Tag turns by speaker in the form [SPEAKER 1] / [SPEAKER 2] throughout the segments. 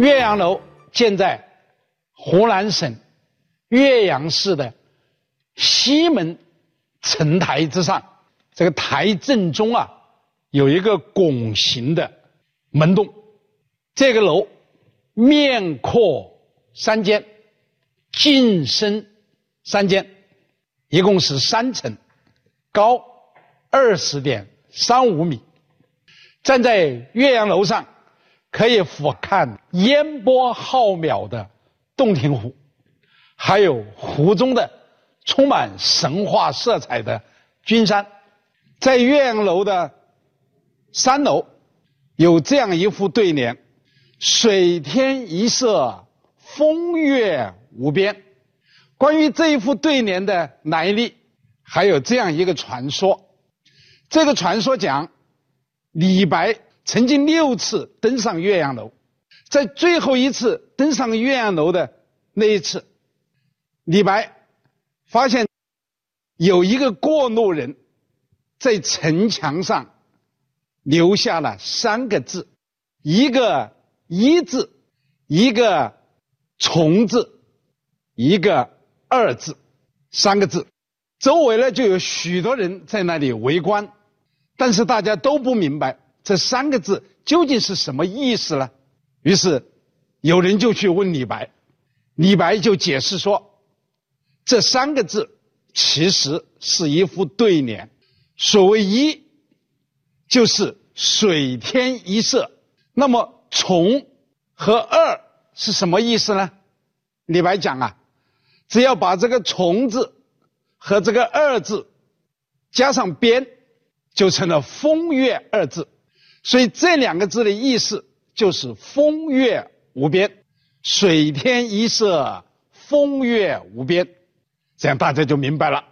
[SPEAKER 1] 岳阳楼建在湖南省岳阳市的西门城台之上，这个台正中啊有一个拱形的门洞。这个楼面阔三间，进深三间，一共是三层，高二十点三五米。站在岳阳楼上。可以俯瞰烟波浩渺的洞庭湖，还有湖中的充满神话色彩的君山。在岳阳楼的三楼有这样一副对联：“水天一色，风月无边。”关于这一副对联的来历，还有这样一个传说。这个传说讲，李白。曾经六次登上岳阳楼，在最后一次登上岳阳楼的那一次，李白发现有一个过路人在城墙上留下了三个字：一个“一”字，一个“从”字，一个“二”字，三个字。周围呢就有许多人在那里围观，但是大家都不明白。这三个字究竟是什么意思呢？于是有人就去问李白，李白就解释说，这三个字其实是一副对联。所谓一，就是水天一色。那么从和二是什么意思呢？李白讲啊，只要把这个从字和这个二字加上边，就成了风月二字。所以这两个字的意思就是风月无边，水天一色，风月无边，这样大家就明白了。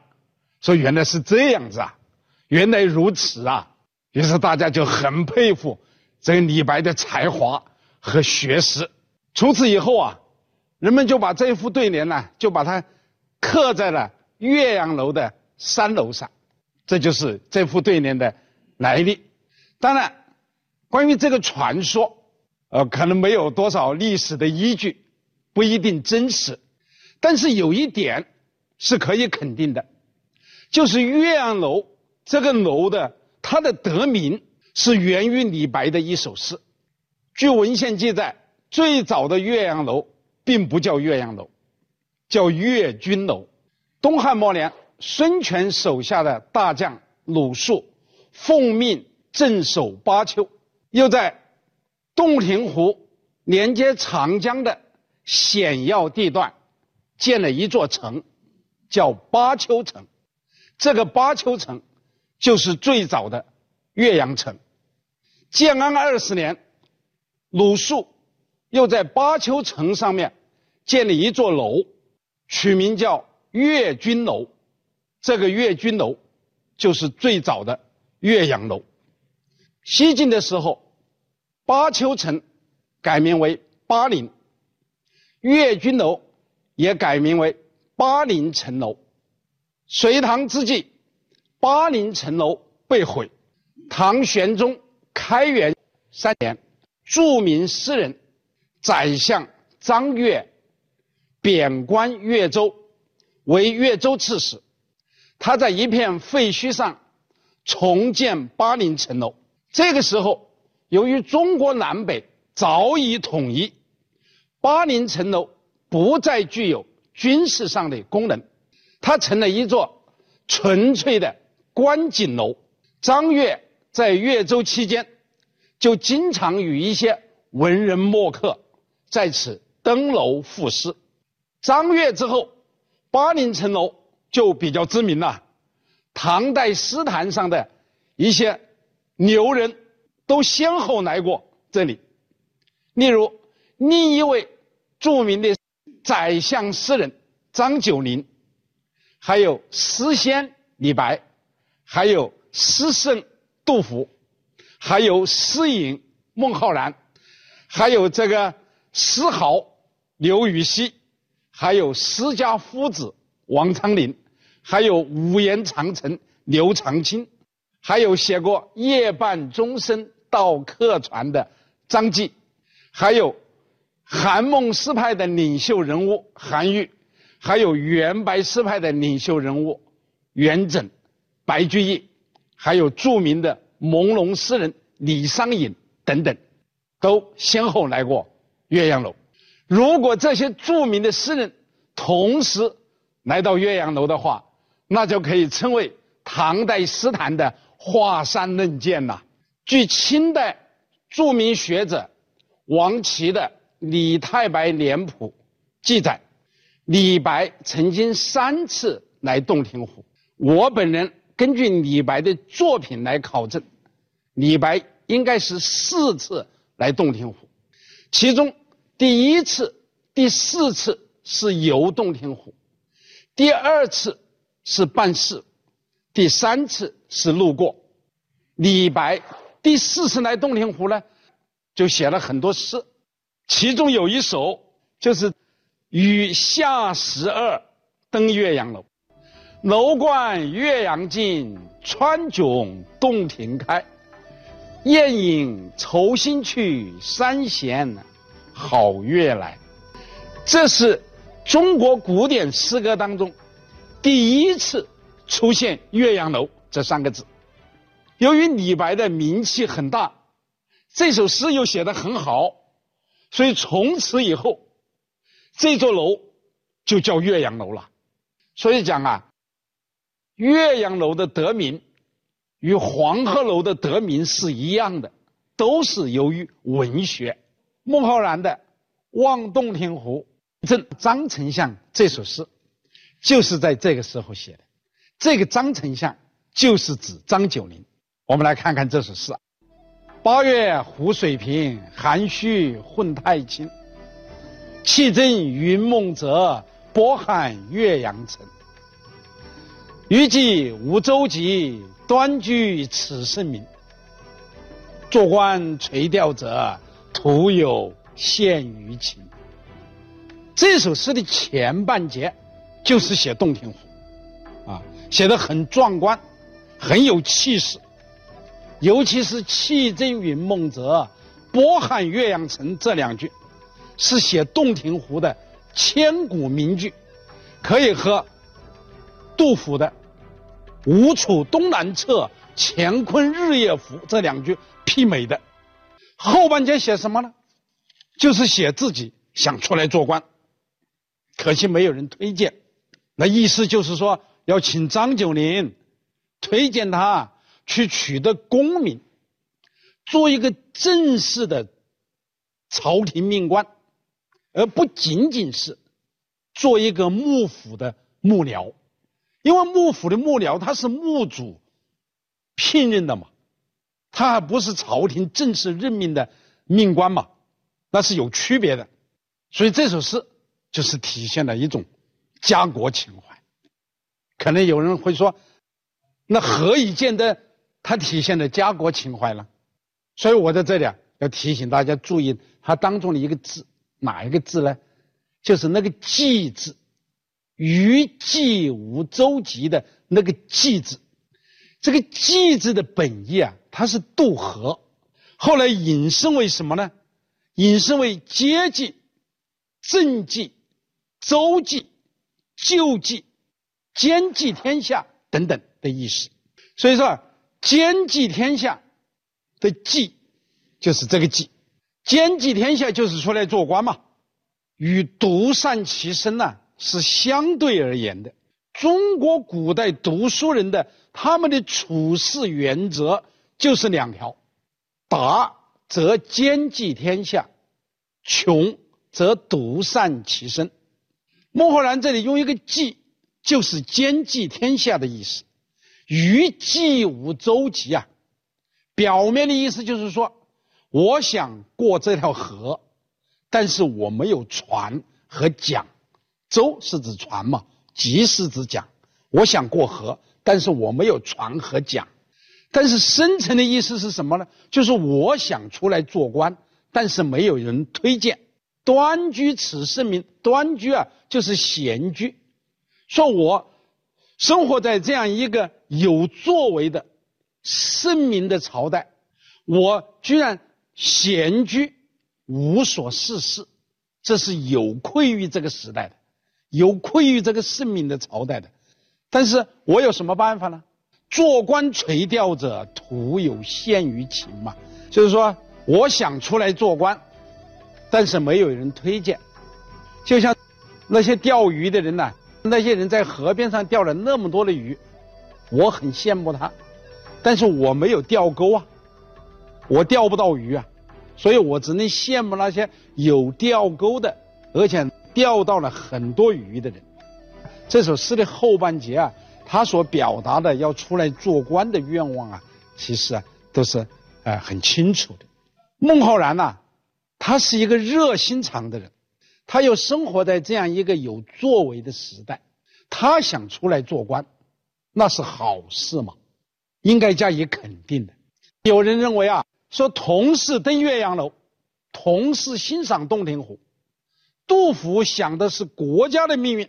[SPEAKER 1] 说原来是这样子啊，原来如此啊，于是大家就很佩服这个李白的才华和学识。从此以后啊，人们就把这副对联呢，就把它刻在了岳阳楼的三楼上，这就是这副对联的来历。当然。关于这个传说，呃，可能没有多少历史的依据，不一定真实。但是有一点是可以肯定的，就是岳阳楼这个楼的它的得名是源于李白的一首诗。据文献记载，最早的岳阳楼并不叫岳阳楼，叫岳军楼。东汉末年，孙权手下的大将鲁肃奉命镇守巴丘。又在洞庭湖连接长江的险要地段建了一座城，叫巴丘城。这个巴丘城就是最早的岳阳城。建安二十年，鲁肃又在巴丘城上面建了一座楼，取名叫岳军楼。这个岳军楼就是最早的岳阳楼。西晋的时候，巴丘城改名为巴陵，岳军楼也改名为巴陵城楼。隋唐之际，巴陵城楼被毁。唐玄宗开元三年，著名诗人、宰相张悦贬官岳州，为岳州刺史。他在一片废墟上重建巴陵城楼。这个时候，由于中国南北早已统一，巴陵城楼不再具有军事上的功能，它成了一座纯粹的观景楼。张悦在岳州期间，就经常与一些文人墨客在此登楼赋诗。张悦之后，巴陵城楼就比较知名了。唐代诗坛上的一些牛人。都先后来过这里，例如另一位著名的宰相诗人张九龄，还有诗仙李白，还有诗圣杜甫，还有诗隐孟浩然，还有这个诗豪刘禹锡，还有诗家夫子王昌龄，还有五言长城刘长卿，还有写过夜半钟声。到客船的张继，还有韩孟诗派的领袖人物韩愈，还有元白诗派的领袖人物元稹、白居易，还有著名的朦胧诗人李商隐等等，都先后来过岳阳楼。如果这些著名的诗人同时来到岳阳楼的话，那就可以称为唐代诗坛的华山论剑呐。据清代著名学者王琦的《李太白脸谱》记载，李白曾经三次来洞庭湖。我本人根据李白的作品来考证，李白应该是四次来洞庭湖，其中第一次、第四次是游洞庭湖，第二次是办事，第三次是路过。李白。第四次来洞庭湖呢，就写了很多诗，其中有一首就是“与夏十二登岳阳楼，楼观岳阳尽，川迥洞庭开。雁引愁心去，山闲好月来。”这是中国古典诗歌当中第一次出现“岳阳楼”这三个字。由于李白的名气很大，这首诗又写得很好，所以从此以后，这座楼就叫岳阳楼了。所以讲啊，岳阳楼的得名与黄鹤楼的得名是一样的，都是由于文学。孟浩然的《望洞庭湖赠张丞相》这首诗，就是在这个时候写的。这个张丞相就是指张九龄。我们来看看这首诗：八月湖水平，涵虚混太清。气蒸云梦泽，波撼岳阳城。余既无舟楫，端居此圣明。坐观垂钓者，徒有羡鱼情。这首诗的前半节就是写洞庭湖，啊，写的很壮观，很有气势。尤其是“气蒸云梦泽，波撼岳阳城”这两句，是写洞庭湖的千古名句，可以和杜甫的“吴楚东南坼，乾坤日夜浮”这两句媲美的。后半截写什么呢？就是写自己想出来做官，可惜没有人推荐。那意思就是说，要请张九龄推荐他。去取得功名，做一个正式的朝廷命官，而不仅仅是做一个幕府的幕僚，因为幕府的幕僚他是幕主聘任的嘛，他还不是朝廷正式任命的命官嘛，那是有区别的。所以这首诗就是体现了一种家国情怀。可能有人会说，那何以见得？它体现了家国情怀呢，所以我在这里啊要提醒大家注意它当中的一个字，哪一个字呢？就是那个“济”字，“余既无舟楫”的那个“济”字。这个“济”字的本意啊，它是渡河，后来引申为什么呢？引申为接济、政济、周济、救济、兼济天下等等的意思。所以说。兼济天下的济，就是这个济。兼济天下就是出来做官嘛，与独善其身呢是相对而言的。中国古代读书人的他们的处事原则就是两条：达则兼济天下，穷则独善其身。孟浩然这里用一个济，就是兼济天下的意思。余既无舟楫啊，表面的意思就是说，我想过这条河，但是我没有船和桨。舟是指船嘛，楫是指桨。我想过河，但是我没有船和桨。但是深层的意思是什么呢？就是我想出来做官，但是没有人推荐。端居此圣明，端居啊，就是闲居。说我。生活在这样一个有作为的圣明的朝代，我居然闲居无所事事，这是有愧于这个时代的，有愧于这个圣明的朝代的。但是我有什么办法呢？做官垂钓者，徒有陷于情嘛。就是说，我想出来做官，但是没有人推荐。就像那些钓鱼的人呐，那些人在河边上钓了那么多的鱼，我很羡慕他，但是我没有钓钩啊，我钓不到鱼啊，所以我只能羡慕那些有钓钩的，而且钓到了很多鱼的人。这首诗的后半截啊，他所表达的要出来做官的愿望啊，其实啊都是呃很清楚的。孟浩然呐，他是一个热心肠的人。他又生活在这样一个有作为的时代，他想出来做官，那是好事嘛，应该加以肯定的。有人认为啊，说同是登岳阳楼，同是欣赏洞庭湖，杜甫想的是国家的命运，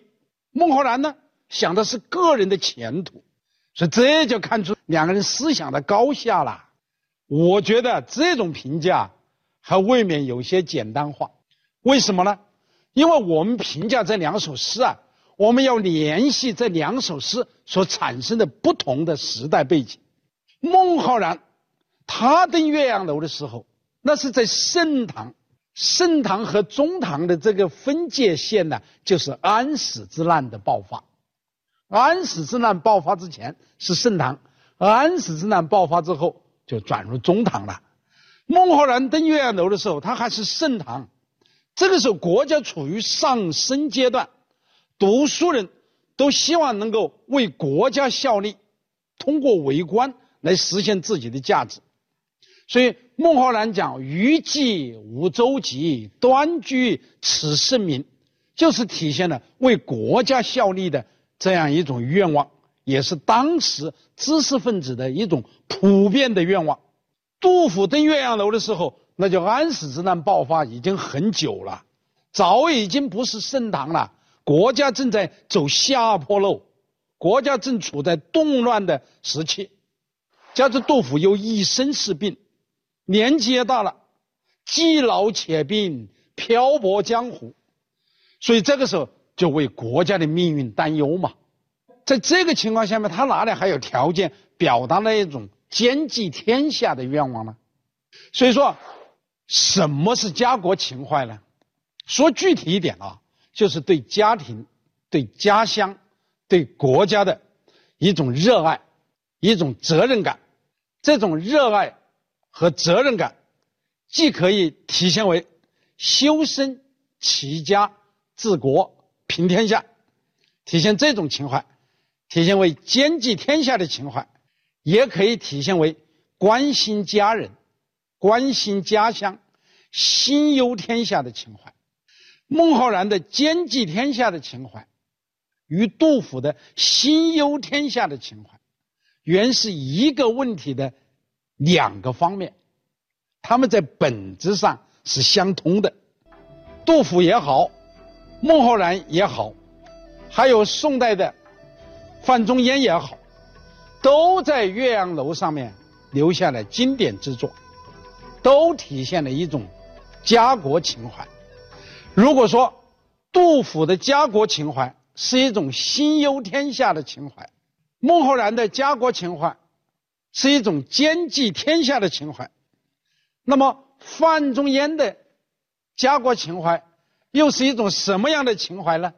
[SPEAKER 1] 孟浩然呢想的是个人的前途，所以这就看出两个人思想的高下了。我觉得这种评价还未免有些简单化，为什么呢？因为我们评价这两首诗啊，我们要联系这两首诗所产生的不同的时代背景。孟浩然他登岳阳楼的时候，那是在盛唐，盛唐和中唐的这个分界线呢，就是安史之乱的爆发。安史之乱爆发之前是盛唐，安史之乱爆发之后就转入中唐了。孟浩然登岳阳楼的时候，他还是盛唐。这个时候，国家处于上升阶段，读书人都希望能够为国家效力，通过为官来实现自己的价值。所以，孟浩然讲“余既无舟楫，端居此圣明”，就是体现了为国家效力的这样一种愿望，也是当时知识分子的一种普遍的愿望。杜甫登岳阳楼的时候。那就安史之乱爆发已经很久了，早已经不是盛唐了，国家正在走下坡路，国家正处在动乱的时期，加之杜甫又一身是病，年纪也大了，既老且病，漂泊江湖，所以这个时候就为国家的命运担忧嘛。在这个情况下面，他哪里还有条件表达那一种兼济天下的愿望呢？所以说。什么是家国情怀呢？说具体一点啊，就是对家庭、对家乡、对国家的一种热爱，一种责任感。这种热爱和责任感，既可以体现为修身齐家治国平天下，体现这种情怀；体现为兼济天下的情怀，也可以体现为关心家人。关心家乡、心忧天下的情怀，孟浩然的兼济天下的情怀，与杜甫的心忧天下的情怀，原是一个问题的两个方面，他们在本质上是相通的。杜甫也好，孟浩然也好，还有宋代的范仲淹也好，都在岳阳楼上面留下了经典之作。都体现了一种家国情怀。如果说杜甫的家国情怀是一种心忧天下的情怀，孟浩然的家国情怀是一种兼济天下的情怀，那么范仲淹的家国情怀又是一种什么样的情怀呢？